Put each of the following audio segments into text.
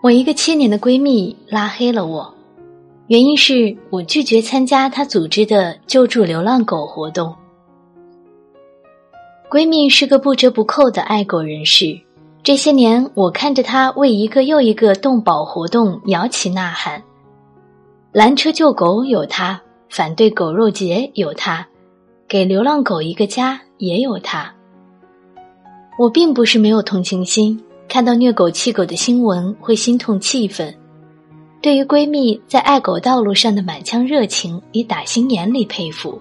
我一个七年的闺蜜拉黑了我，原因是我拒绝参加她组织的救助流浪狗活动。闺蜜是个不折不扣的爱狗人士，这些年我看着她为一个又一个动保活动摇旗呐喊，拦车救狗有她，反对狗肉节有她，给流浪狗一个家也有她。我并不是没有同情心。看到虐狗弃狗的新闻会心痛气愤，对于闺蜜在爱狗道路上的满腔热情，也打心眼里佩服。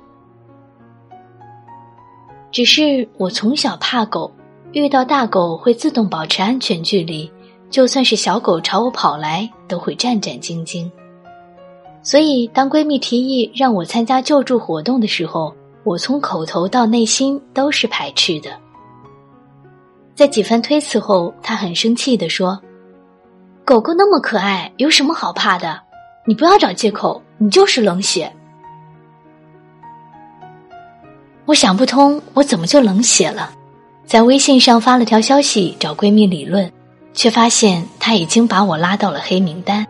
只是我从小怕狗，遇到大狗会自动保持安全距离，就算是小狗朝我跑来，都会战战兢兢。所以，当闺蜜提议让我参加救助活动的时候，我从口头到内心都是排斥的。在几番推辞后，他很生气地说：“狗狗那么可爱，有什么好怕的？你不要找借口，你就是冷血。”我想不通，我怎么就冷血了？在微信上发了条消息找闺蜜理论，却发现她已经把我拉到了黑名单。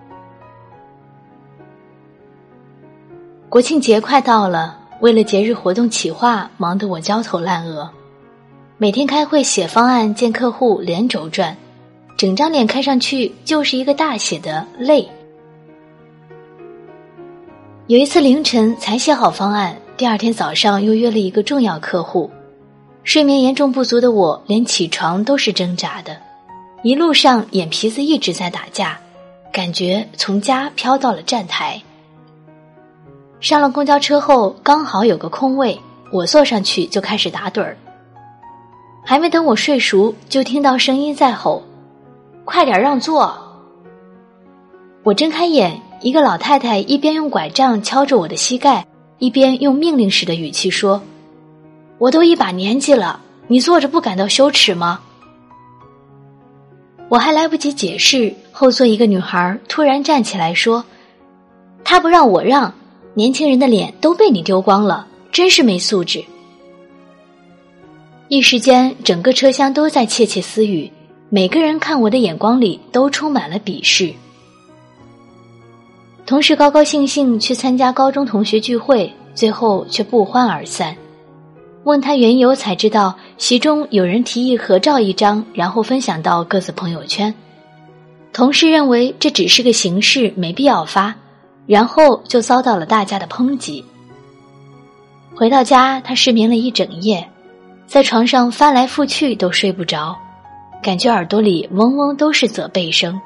国庆节快到了，为了节日活动企划，忙得我焦头烂额。每天开会写方案见客户连轴转，整张脸看上去就是一个大写的累。有一次凌晨才写好方案，第二天早上又约了一个重要客户，睡眠严重不足的我连起床都是挣扎的，一路上眼皮子一直在打架，感觉从家飘到了站台。上了公交车后刚好有个空位，我坐上去就开始打盹儿。还没等我睡熟，就听到声音在吼：“快点让座！”我睁开眼，一个老太太一边用拐杖敲着我的膝盖，一边用命令式的语气说：“我都一把年纪了，你坐着不感到羞耻吗？”我还来不及解释，后座一个女孩突然站起来说：“他不让我让，年轻人的脸都被你丢光了，真是没素质。”一时间，整个车厢都在窃窃私语，每个人看我的眼光里都充满了鄙视。同事高高兴兴去参加高中同学聚会，最后却不欢而散。问他缘由，才知道其中有人提议合照一张，然后分享到各自朋友圈。同事认为这只是个形式，没必要发，然后就遭到了大家的抨击。回到家，他失眠了一整夜。在床上翻来覆去都睡不着，感觉耳朵里嗡嗡都是责备声。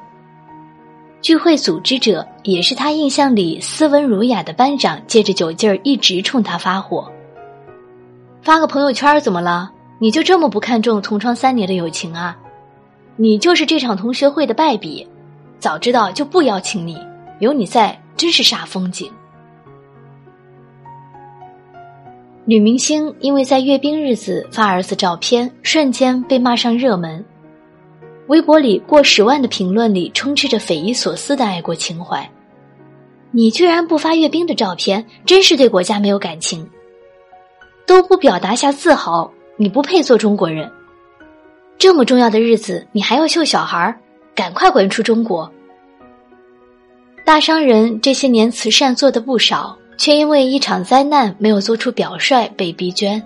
聚会组织者也是他印象里斯文儒雅的班长，借着酒劲儿一直冲他发火。发个朋友圈怎么了？你就这么不看重同窗三年的友情啊？你就是这场同学会的败笔，早知道就不邀请你，有你在真是煞风景。女明星因为在阅兵日子发儿子照片，瞬间被骂上热门。微博里过十万的评论里充斥着匪夷所思的爱国情怀。你居然不发阅兵的照片，真是对国家没有感情。都不表达下自豪，你不配做中国人。这么重要的日子，你还要秀小孩儿，赶快滚出中国！大商人这些年慈善做的不少。却因为一场灾难没有做出表率，被逼捐。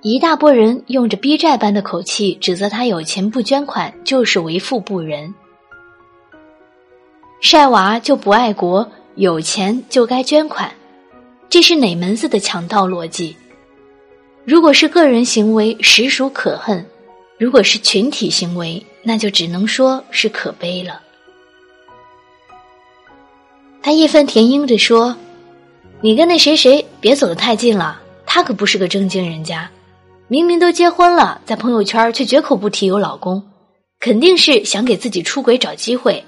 一大波人用着逼债般的口气指责他有钱不捐款就是为富不仁。晒娃就不爱国，有钱就该捐款，这是哪门子的强盗逻辑？如果是个人行为，实属可恨；如果是群体行为，那就只能说是可悲了。他义愤填膺地说。你跟那谁谁别走得太近了，他可不是个正经人家，明明都结婚了，在朋友圈却绝口不提有老公，肯定是想给自己出轨找机会。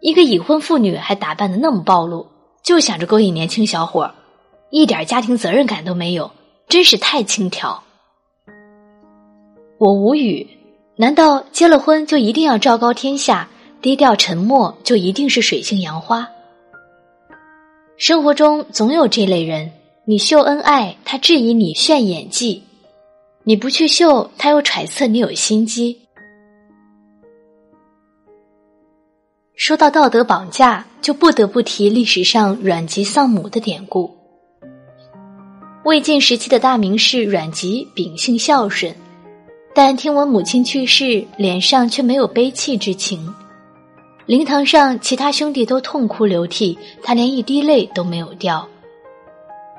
一个已婚妇女还打扮的那么暴露，就想着勾引年轻小伙，一点家庭责任感都没有，真是太轻佻。我无语，难道结了婚就一定要昭告天下，低调沉默就一定是水性杨花？生活中总有这类人，你秀恩爱，他质疑你炫演技；你不去秀，他又揣测你有心机。说到道德绑架，就不得不提历史上阮籍丧母的典故。魏晋时期的大名士阮籍秉性孝顺，但听闻母亲去世，脸上却没有悲戚之情。灵堂上，其他兄弟都痛哭流涕，他连一滴泪都没有掉。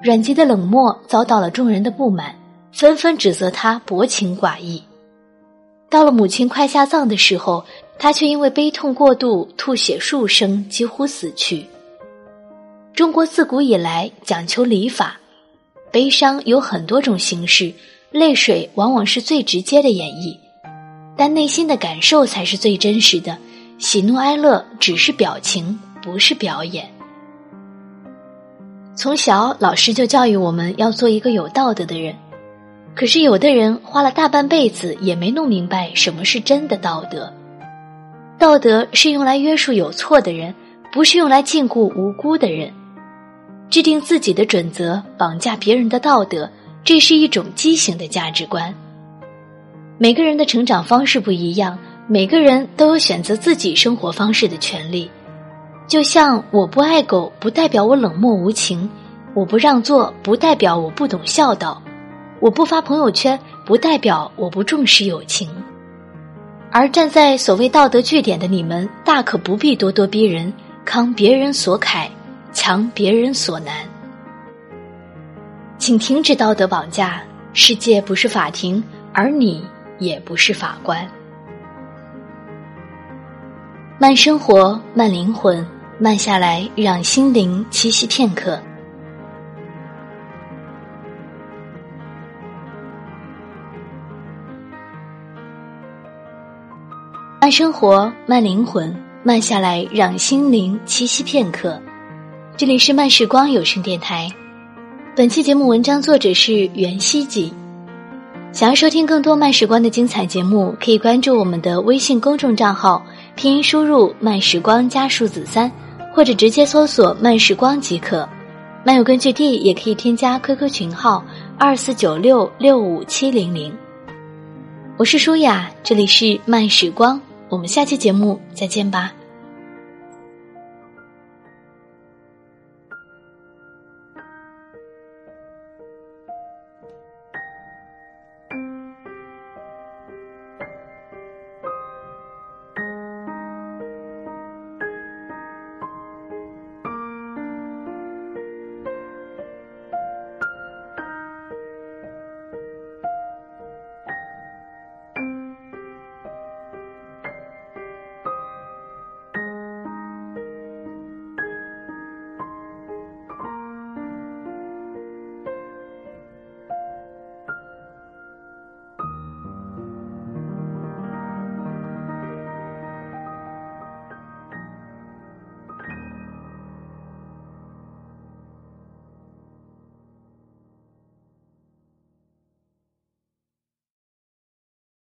阮籍的冷漠遭到了众人的不满，纷纷指责他薄情寡义。到了母亲快下葬的时候。他却因为悲痛过度，吐血数声，几乎死去。中国自古以来讲求礼法，悲伤有很多种形式，泪水往往是最直接的演绎，但内心的感受才是最真实的。喜怒哀乐只是表情，不是表演。从小，老师就教育我们要做一个有道德的人，可是有的人花了大半辈子也没弄明白什么是真的道德。道德是用来约束有错的人，不是用来禁锢无辜的人。制定自己的准则，绑架别人的道德，这是一种畸形的价值观。每个人的成长方式不一样，每个人都有选择自己生活方式的权利。就像我不爱狗，不代表我冷漠无情；我不让座，不代表我不懂孝道；我不发朋友圈，不代表我不重视友情。而站在所谓道德据点的你们，大可不必咄咄逼人，慷别人所慨，强别人所难。请停止道德绑架，世界不是法庭，而你也不是法官。慢生活，慢灵魂，慢下来，让心灵栖息片刻。慢生活，慢灵魂，慢下来，让心灵栖息片刻。这里是慢时光有声电台。本期节目文章作者是袁希吉。想要收听更多慢时光的精彩节目，可以关注我们的微信公众账号，拼音输入“慢时光”加数字三，或者直接搜索“慢时光”即可。漫友根据地也可以添加 QQ 群号二四九六六五七零零。我是舒雅，这里是慢时光。我们下期节目再见吧。